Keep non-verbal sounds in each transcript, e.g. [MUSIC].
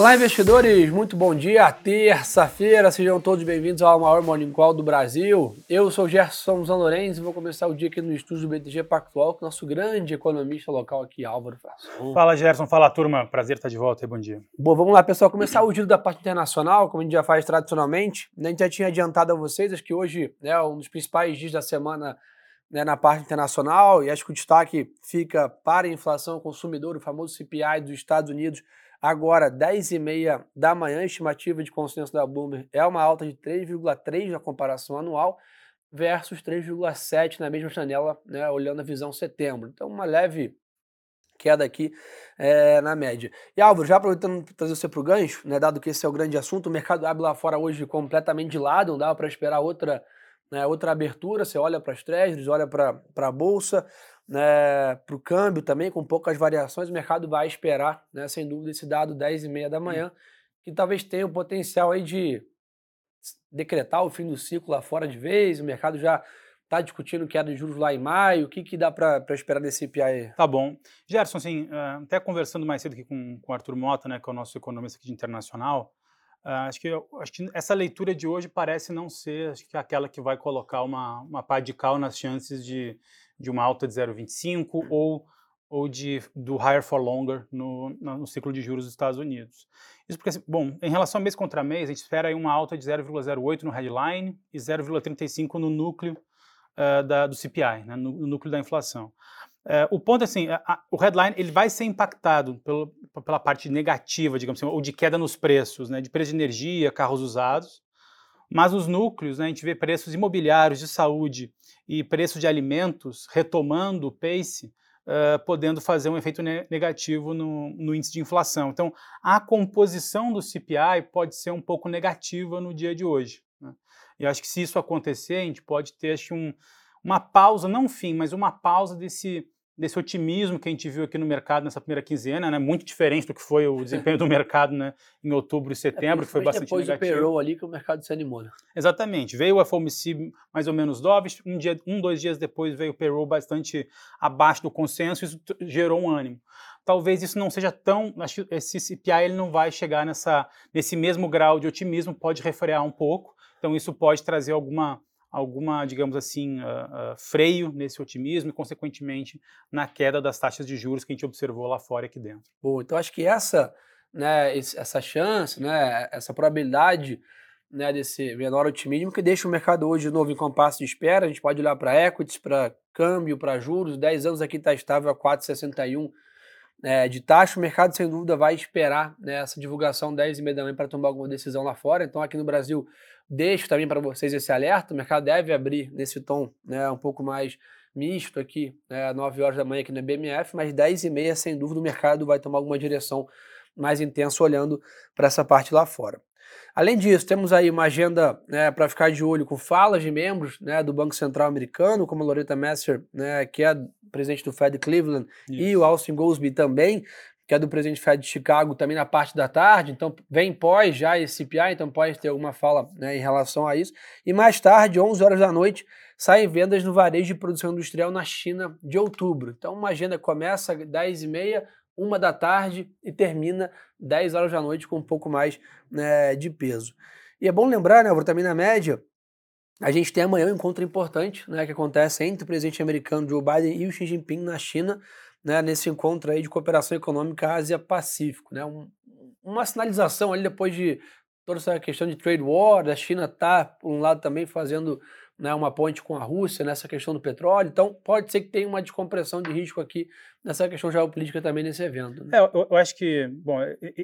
Olá, investidores! Muito bom dia, terça-feira, sejam todos bem-vindos ao maior Morning Call do Brasil. Eu sou Gerson Zanlorenz e vou começar o dia aqui no estúdio do BTG Pactual com o nosso grande economista local aqui, Álvaro Frasson. Fala, Gerson. Fala, turma. Prazer estar de volta bom dia. Bom, vamos lá, pessoal, começar o giro da parte internacional, como a gente já faz tradicionalmente. A gente já tinha adiantado a vocês, acho que hoje é né, um dos principais dias da semana né, na parte internacional, e acho que o destaque fica para a inflação consumidor, o famoso CPI dos Estados Unidos, Agora, 10h30 da manhã, estimativa de consenso da Bloomberg é uma alta de 3,3 na comparação anual versus 3,7 na mesma janela, né, olhando a visão setembro. Então, uma leve queda aqui é, na média. E Álvaro, já aproveitando para trazer você para o gancho, né, dado que esse é o grande assunto, o mercado abre lá fora hoje completamente de lado, não dá para esperar outra, né, outra abertura, você olha para as treasuries, olha para a bolsa, né, para o câmbio também, com poucas variações, o mercado vai esperar, né, sem dúvida, esse dado 10 e meia da manhã, que talvez tenha o potencial aí de decretar o fim do ciclo lá fora de vez, o mercado já está discutindo queda de juros lá em maio, o que, que dá para esperar desse CPI? Tá bom. Gerson, assim, até conversando mais cedo aqui com, com o Arthur Mota, né, que é o nosso economista aqui de internacional, Uh, acho, que, acho que essa leitura de hoje parece não ser acho que aquela que vai colocar uma, uma pá de cal nas chances de, de uma alta de 0,25 ou, ou de, do higher for longer no, no, ciclo de juros dos Estados Unidos. Isso porque, assim, bom, em relação a mês contra mês, a gente espera aí uma alta de 0,08 no headline e 0,35 no núcleo uh, da, do CPI, né, no, no, núcleo da inflação. Uh, o ponto é assim, a, a, o headline ele vai ser impactado pelo, pela parte negativa, digamos assim, ou de queda nos preços, né, de preço de energia, carros usados, mas os núcleos, né, a gente vê preços imobiliários, de saúde e preços de alimentos retomando o pace, uh, podendo fazer um efeito ne negativo no, no, índice de inflação. Então, a composição do CPI pode ser um pouco negativa no dia de hoje. Né? E acho que se isso acontecer, a gente pode ter acho, um, uma pausa, não um fim, mas uma pausa desse desse otimismo que a gente viu aqui no mercado nessa primeira quinzena, né, muito diferente do que foi o desempenho do [LAUGHS] mercado né, em outubro e é, setembro, é, que foi bastante depois negativo. Depois payroll ali que o mercado se animou. Né? Exatamente. Veio o FOMC mais ou menos dovish, um, dia, um, dois dias depois veio o payroll bastante abaixo do consenso, isso gerou um ânimo. Talvez isso não seja tão, acho que esse CPI ele não vai chegar nessa, nesse mesmo grau de otimismo, pode refrear um pouco, então isso pode trazer alguma alguma, digamos assim, uh, uh, freio nesse otimismo e, consequentemente, na queda das taxas de juros que a gente observou lá fora e aqui dentro. Bom, então acho que essa, né, essa chance, né, essa probabilidade né, desse menor otimismo que deixa o mercado hoje de novo em compasso de espera. A gente pode olhar para equities, para câmbio, para juros. 10 anos aqui está estável a 4,61 é, de taxa. O mercado, sem dúvida, vai esperar né, essa divulgação 10 e meia da manhã para tomar alguma decisão lá fora. Então, aqui no Brasil, Deixo também para vocês esse alerta. O mercado deve abrir nesse tom né, um pouco mais misto aqui, né, 9 horas da manhã aqui no BMF, mas 10 e meia, sem dúvida, o mercado vai tomar alguma direção mais intensa olhando para essa parte lá fora. Além disso, temos aí uma agenda né, para ficar de olho com falas de membros né, do Banco Central americano, como a Loretta Messer, né, que é presidente do Fed Cleveland, Isso. e o Austin Goldsby também, que é do presidente Fed de Chicago, também na parte da tarde. Então, vem pós já esse CPI, então pode ter alguma fala né, em relação a isso. E mais tarde, 11 horas da noite, saem vendas no varejo de produção industrial na China de outubro. Então, uma agenda começa às 10h30, uma da tarde e termina 10 horas da noite com um pouco mais né, de peso. E é bom lembrar, né, também na média, a gente tem amanhã um encontro importante né, que acontece entre o presidente americano Joe Biden e o Xi Jinping na China né, nesse encontro aí de cooperação econômica Ásia-Pacífico. Né, um, uma sinalização ali depois de toda essa questão de trade war, a China está, por um lado, também fazendo né, uma ponte com a Rússia nessa questão do petróleo. Então, pode ser que tenha uma descompressão de risco aqui nessa questão geopolítica também nesse evento. Né? É, eu, eu, acho que, bom,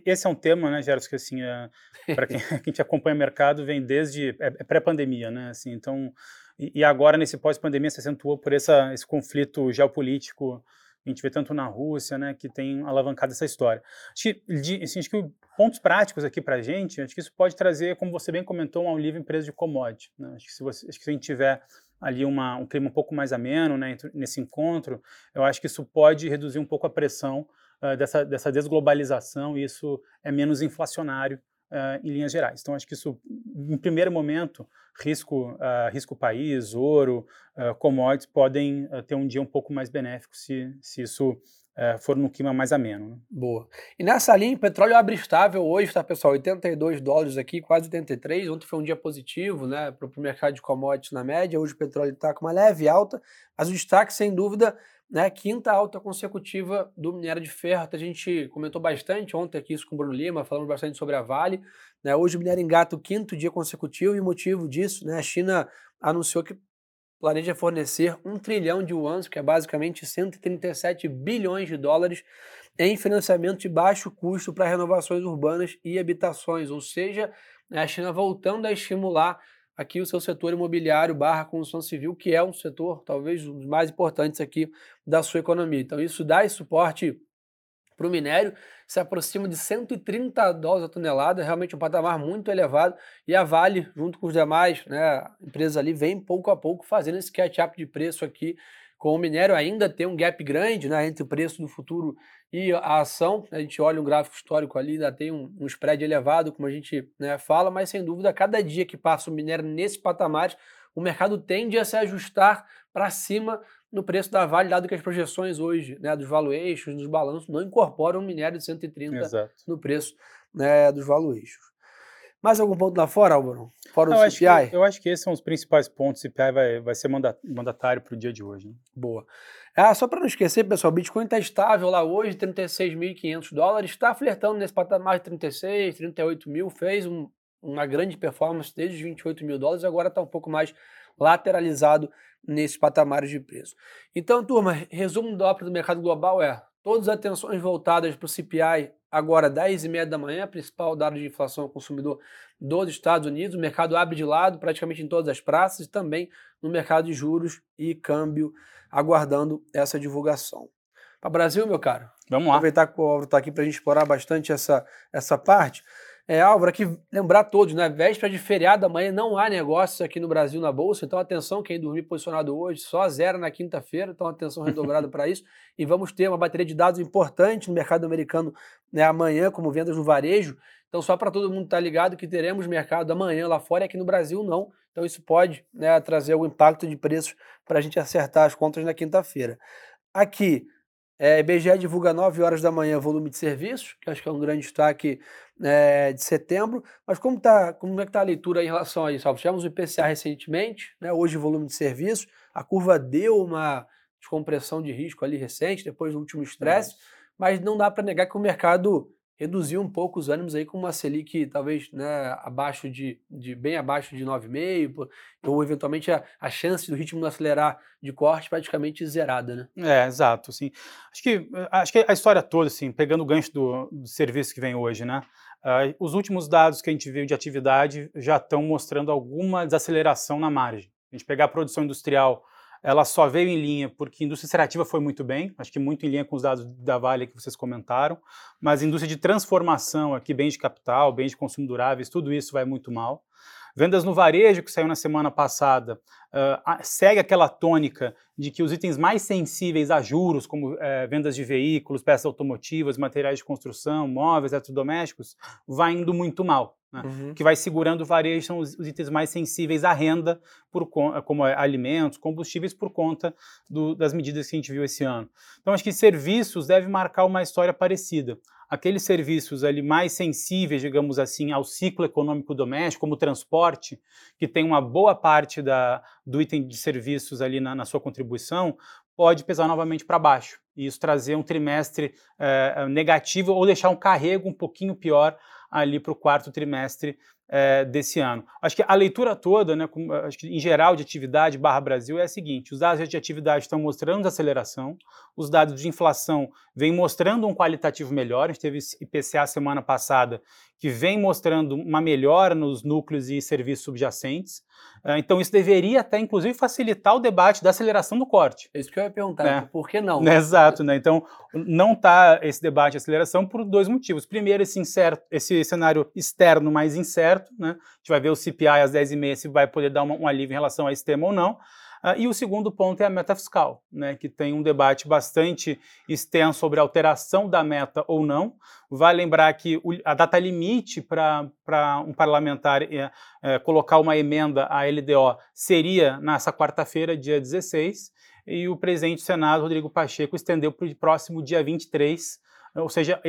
esse é um tema, né, Gerson, que assim, é, para quem, [LAUGHS] quem te acompanha o mercado, vem desde é, é pré-pandemia, né? Assim, então, e, e agora nesse pós-pandemia se acentuou por essa, esse conflito geopolítico a gente vê tanto na Rússia, né, que tem alavancado essa história. Acho que, assim, acho que pontos práticos aqui para a gente, acho que isso pode trazer, como você bem comentou, um alívio em preço de commodity. Né? Acho, que se você, acho que se a gente tiver ali uma, um clima um pouco mais ameno né, nesse encontro, eu acho que isso pode reduzir um pouco a pressão uh, dessa, dessa desglobalização e isso é menos inflacionário uh, em linhas gerais. Então, acho que isso, em primeiro momento, risco, uh, risco país, ouro, commodities podem ter um dia um pouco mais benéfico se, se isso for num clima mais ameno. Né? Boa. E nessa linha, petróleo abre estável hoje, tá, pessoal? 82 dólares aqui, quase 83. Ontem foi um dia positivo, né, para o mercado de commodities na média. Hoje o petróleo está com uma leve alta, mas o destaque, sem dúvida, né, quinta alta consecutiva do minério de ferro. A gente comentou bastante ontem aqui isso com o Bruno Lima, falamos bastante sobre a Vale. Né, hoje o minério engata o quinto dia consecutivo e o motivo disso, né, a China anunciou que planeja fornecer um trilhão de yuans, que é basicamente 137 bilhões de dólares, em financiamento de baixo custo para renovações urbanas e habitações, ou seja, a China voltando a estimular aqui o seu setor imobiliário barra construção civil, que é um setor talvez um dos mais importantes aqui da sua economia. Então isso dá suporte para o minério, se aproxima de 130 dólares a tonelada, realmente um patamar muito elevado, e a Vale, junto com os demais né, empresas ali, vem pouco a pouco fazendo esse catch-up de preço aqui, com o minério ainda tem um gap grande né, entre o preço do futuro e a ação. A gente olha um gráfico histórico ali, ainda tem um, um spread elevado, como a gente né, fala, mas sem dúvida, cada dia que passa o minério nesse patamar, o mercado tende a se ajustar para cima no preço da Vale, dado que as projeções hoje né, dos valuations, dos balanços, não incorporam o minério de 130 Exato. no preço né, dos valuations. Mais algum ponto lá fora, Álvaro? Fora Não, o CPI? Acho que, eu acho que esses são os principais pontos. O CPI vai, vai ser mandatário para o dia de hoje. Né? Boa. Ah, só para não esquecer, pessoal, o Bitcoin está estável lá hoje, 36.500 dólares, está flertando nesse patamar de 36, 38 mil, fez um, uma grande performance desde os 28 mil dólares, agora está um pouco mais lateralizado nesses patamares de preço. Então, turma, resumo da ópera do mercado global é todas as atenções voltadas para o CPI agora 10 e meia da manhã, principal dado de inflação ao consumidor dos Estados Unidos. O mercado abre de lado praticamente em todas as praças e também no mercado de juros e câmbio, aguardando essa divulgação. Para o Brasil, meu caro, vamos lá. Aproveitar que o Álvaro está aqui para a gente explorar bastante essa, essa parte. É, Álvaro, aqui lembrar todos, né? Véspera de feriado amanhã não há negócios aqui no Brasil na Bolsa, então atenção, quem dormir posicionado hoje, só zero na quinta-feira, então atenção redobrada para isso. E vamos ter uma bateria de dados importante no mercado americano né, amanhã, como vendas no varejo. Então, só para todo mundo estar tá ligado que teremos mercado amanhã lá fora e aqui no Brasil não. Então, isso pode né, trazer algum impacto de preços para a gente acertar as contas na quinta-feira. Aqui, é, IBGE divulga 9 horas da manhã volume de serviços, que acho que é um grande destaque é, de setembro. Mas como, tá, como é que está a leitura em relação a isso? Tivemos o IPCA recentemente, né, hoje volume de serviços, a curva deu uma descompressão de risco ali recente, depois do último estresse, mas não dá para negar que o mercado reduziu um pouco os ânimos aí com uma Selic talvez né, abaixo de, de bem abaixo de 9,5, ou eventualmente a, a chance do ritmo acelerar de corte praticamente zerada, né? É, exato, assim. Acho que, acho que a história toda, assim, pegando o gancho do, do serviço que vem hoje, né? Uh, os últimos dados que a gente viu de atividade já estão mostrando alguma desaceleração na margem. A gente pegar a produção industrial ela só veio em linha porque a indústria extrativa foi muito bem, acho que muito em linha com os dados da Vale que vocês comentaram, mas a indústria de transformação aqui, bens de capital, bens de consumo duráveis, tudo isso vai muito mal. Vendas no varejo, que saiu na semana passada, uh, segue aquela tônica de que os itens mais sensíveis a juros, como uh, vendas de veículos, peças automotivas, materiais de construção, móveis, eletrodomésticos, vai indo muito mal. Né? Uhum. que vai segurando o varejo são os, os, itens mais sensíveis à renda, por, como alimentos, combustíveis, por conta do, das medidas que a gente viu esse ano. Então, acho que serviços deve marcar uma história parecida. Aqueles serviços ali mais sensíveis, digamos assim, ao ciclo econômico doméstico, como o transporte, que tem uma boa parte da, do item de serviços ali na, na sua contribuição, pode pesar novamente para baixo. E isso trazer um trimestre é, negativo ou deixar um carrego um pouquinho pior ali para o quarto trimestre é, desse ano. Acho que a leitura toda, né, com, acho que em geral de atividade barra Brasil é a seguinte: os dados de atividade estão mostrando aceleração, os dados de inflação vêm mostrando um qualitativo melhor. A gente teve IPCA semana passada que vem mostrando uma melhora nos núcleos e serviços subjacentes. Uh, então, isso deveria até, inclusive, facilitar o debate da aceleração do corte. É isso que eu ia perguntar, né? por que não? Exato, né? Então, não está esse debate de aceleração por dois motivos. Primeiro, esse, incerto, esse cenário externo mais incerto, né? A gente vai ver o CPI às 10h30 se vai poder dar uma, um alívio em relação a esse tema ou não. Uh, e o segundo ponto é a meta fiscal, né, que tem um debate bastante extenso sobre alteração da meta ou não. Vai lembrar que a data limite para um parlamentar é, é, colocar uma emenda à LDO seria nessa quarta-feira, dia 16, e o presidente do Senado, Rodrigo Pacheco, estendeu para o próximo dia 23, ou seja,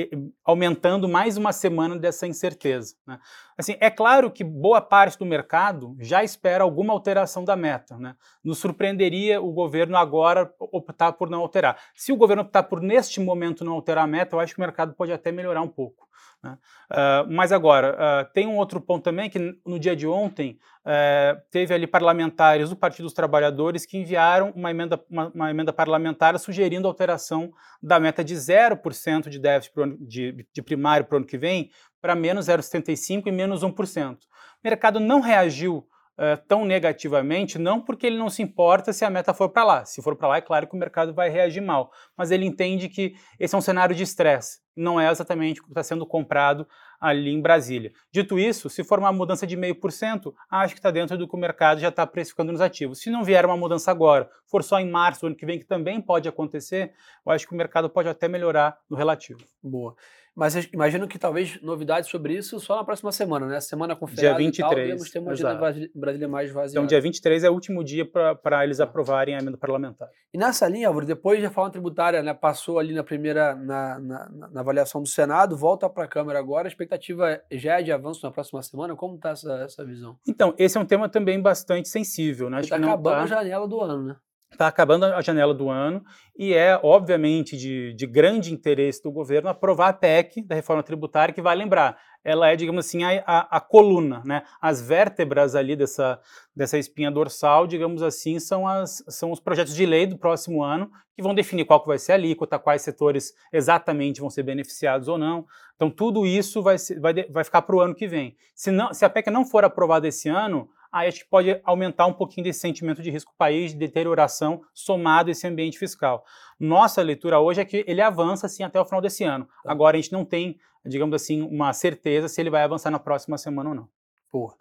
aumentando mais uma semana dessa incerteza. Né? Assim, é claro que boa parte do mercado já espera alguma alteração da meta. Né? Nos surpreenderia o governo agora optar por não alterar. Se o governo optar por, neste momento, não alterar a meta, eu acho que o mercado pode até melhorar um pouco. Né? Uh, mas agora, uh, tem um outro ponto também, que no dia de ontem uh, teve ali parlamentares do Partido dos Trabalhadores que enviaram uma emenda, uma, uma emenda parlamentar sugerindo alteração da meta de 0% de déficit ano, de, de primário para o ano que vem para menos 0,75% e menos 1%. O mercado não reagiu Uh, tão negativamente, não porque ele não se importa se a meta for para lá. Se for para lá, é claro que o mercado vai reagir mal. Mas ele entende que esse é um cenário de estresse não é exatamente o que está sendo comprado ali em Brasília. Dito isso, se for uma mudança de meio por cento, acho que está dentro do que o mercado já está precificando nos ativos. Se não vier uma mudança agora, for só em março do ano que vem, que também pode acontecer, eu acho que o mercado pode até melhorar no relativo. Boa. Mas imagino que talvez novidades sobre isso só na próxima semana, né? Semana com Dia 23. E tal, ter uma agenda Brasília mais vazia. Então, dia 23 é o último dia para eles aprovarem a emenda parlamentar. E nessa linha, Álvaro, depois da reforma tributária, né, passou ali na primeira, na, na, na avaliação do Senado, volta para a Câmara agora, a expectativa já é de avanço na próxima semana? Como está essa, essa visão? Então, esse é um tema também bastante sensível, né? Está acabando tá... a janela do ano, né? Está acabando a janela do ano e é, obviamente, de, de, grande interesse do governo aprovar a PEC da reforma tributária, que vai lembrar, ela é, digamos assim, a, a, a, coluna, né? As vértebras ali dessa, dessa espinha dorsal, digamos assim, são, as, são os projetos de lei do próximo ano, que vão definir qual que vai ser a alíquota, quais setores exatamente vão ser beneficiados ou não. Então, tudo isso vai, vai, vai ficar para o ano que vem. Se, não, se a PEC não for aprovada esse ano, aí acho que pode aumentar um pouquinho desse sentimento de risco país, de deterioração, somado a esse ambiente fiscal. Nossa leitura hoje é que ele avança sim até o final desse ano. Tá. Agora a gente não tem, digamos assim, uma certeza se ele vai avançar na próxima semana ou não. Boa.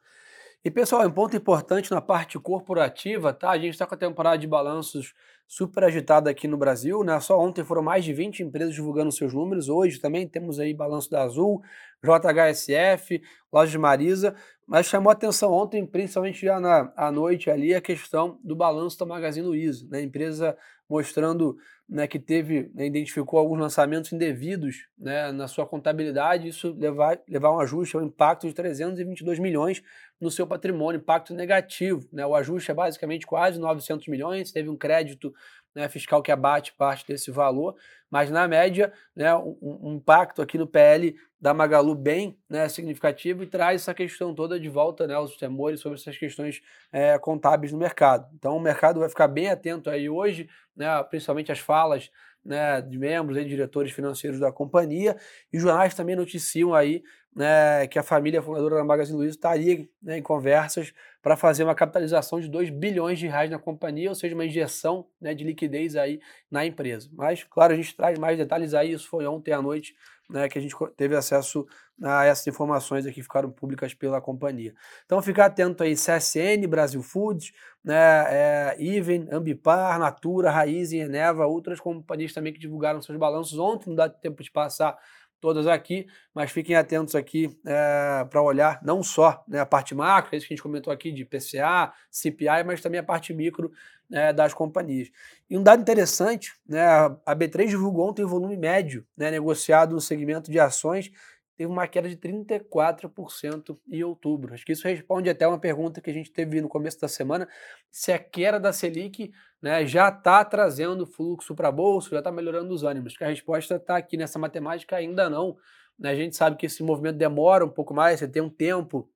E pessoal, um ponto importante na parte corporativa, tá? A gente está com a temporada de balanços super agitada aqui no Brasil, né? Só ontem foram mais de 20 empresas divulgando seus números. Hoje também temos aí balanço da Azul, JHSF, Loja de Marisa, mas chamou atenção ontem, principalmente já na à noite ali, a questão do balanço da Magazine Luiza, né? Empresa mostrando né, que teve, né, identificou alguns lançamentos indevidos né, na sua contabilidade, isso levar, levar um ajuste, um impacto de 322 milhões no seu patrimônio, impacto negativo. Né? O ajuste é basicamente quase 900 milhões, teve um crédito né, fiscal que abate parte desse valor, mas na média, né, um, um, impacto aqui no PL da Magalu bem né, significativo e traz essa questão toda de volta, né, os temores sobre essas questões é, contábeis no mercado. Então o mercado vai ficar bem atento aí hoje, né, principalmente as falas né, de membros e diretores financeiros da companhia, e jornais também noticiam aí né, que a família fundadora da Magazine Luiza estaria né, em conversas para fazer uma capitalização de 2 bilhões de reais na companhia, ou seja, uma injeção né, de liquidez aí na empresa. Mas, claro, a gente traz mais detalhes aí, isso foi ontem à noite né, que a gente teve acesso a essas informações aqui que ficaram públicas pela companhia. Então, ficar atento aí, CSN, Brasil Foods, né, é, Even, Ambipar, Natura, Raiz e Eneva, outras companhias também que divulgaram seus balanços ontem, não dá tempo de passar todas aqui, mas fiquem atentos aqui é, para olhar não só né, a parte macro, é isso que a gente comentou aqui de PCA, CPI, mas também a parte micro é, das companhias. E um dado interessante, né, a B3 divulgou ontem o volume médio né, negociado no segmento de ações teve uma queda de 34% em outubro. Acho que isso responde até uma pergunta que a gente teve no começo da semana, se a queda da Selic né, já está trazendo fluxo para a Bolsa, já está melhorando os ânimos. Que a resposta está aqui nessa matemática, ainda não. Né? A gente sabe que esse movimento demora um pouco mais, você tem um tempo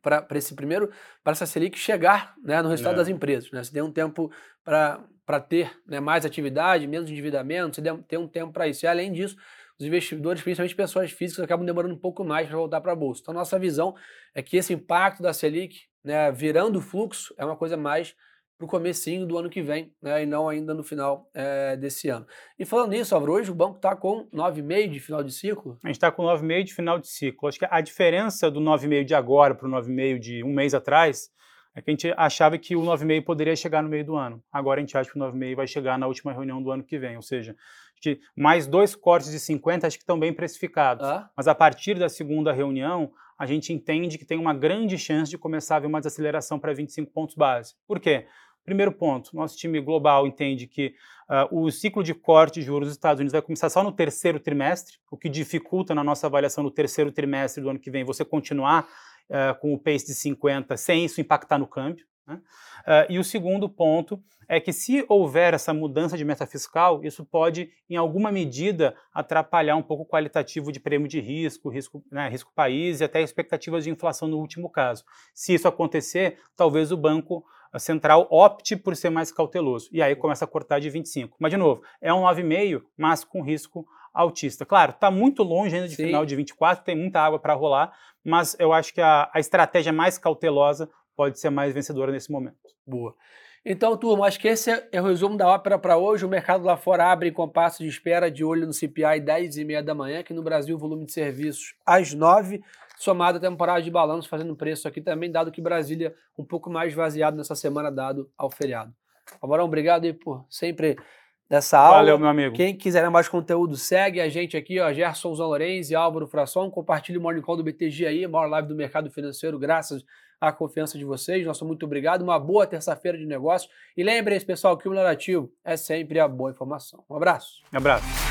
para esse primeiro, para essa Selic chegar né, no resultado é. das empresas. Né? Você tem um tempo para ter né, mais atividade, menos endividamento, você tem um tempo para isso. E além disso, os investidores, principalmente pessoas físicas, acabam demorando um pouco mais para voltar para a bolsa. Então, nossa visão é que esse impacto da Selic, né, virando fluxo, é uma coisa mais para o comecinho do ano que vem, né, e não ainda no final é, desse ano. E falando nisso, Álvaro, hoje o banco está com 9,5 de final de ciclo? A gente está com 9,5 de final de ciclo. Acho que a diferença do 9,5 de agora para o 9,5 de um mês atrás é que a gente achava que o 9,5 poderia chegar no meio do ano. Agora a gente acha que o 9,5 vai chegar na última reunião do ano que vem, ou seja, mais dois cortes de 50 acho que estão bem precificados. Ah. Mas a partir da segunda reunião, a gente entende que tem uma grande chance de começar a haver uma desaceleração para 25 pontos base. Por quê? Primeiro ponto, nosso time global entende que uh, o ciclo de corte de juros dos Estados Unidos vai começar só no terceiro trimestre, o que dificulta na nossa avaliação no terceiro trimestre do ano que vem você continuar uh, com o pace de 50 sem isso impactar no câmbio. Né? Uh, e o segundo ponto é que se houver essa mudança de meta fiscal, isso pode, em alguma medida, atrapalhar um pouco o qualitativo de prêmio de risco, risco, né, risco país e até expectativas de inflação no último caso. Se isso acontecer, talvez o Banco Central opte por ser mais cauteloso. E aí começa a cortar de 25. Mas, de novo, é um 9,5, mas com risco altista. Claro, está muito longe ainda de Sim. final de 24, tem muita água para rolar, mas eu acho que a, a estratégia mais cautelosa pode ser mais vencedora nesse momento. Boa. Então, turma, acho que esse é o resumo da ópera para hoje. O mercado lá fora abre em compasso de espera, de olho no CPI 10 e meia da manhã, aqui no Brasil o volume de serviços às 9, somado a temporada de balanço, fazendo preço aqui também, dado que Brasília um pouco mais vaziado nessa semana, dado ao feriado. Amarão, obrigado aí por sempre dessa aula. Valeu, meu amigo. Quem quiser mais conteúdo, segue a gente aqui, ó, Gerson Zanorenz e Álvaro Frasson. Compartilhe o Morning Call do BTG aí, maior live do mercado financeiro, graças a confiança de vocês. Nosso muito obrigado. Uma boa terça-feira de negócios. E lembrem-se, pessoal, que o melhor ativo é sempre a boa informação. Um abraço. Um abraço.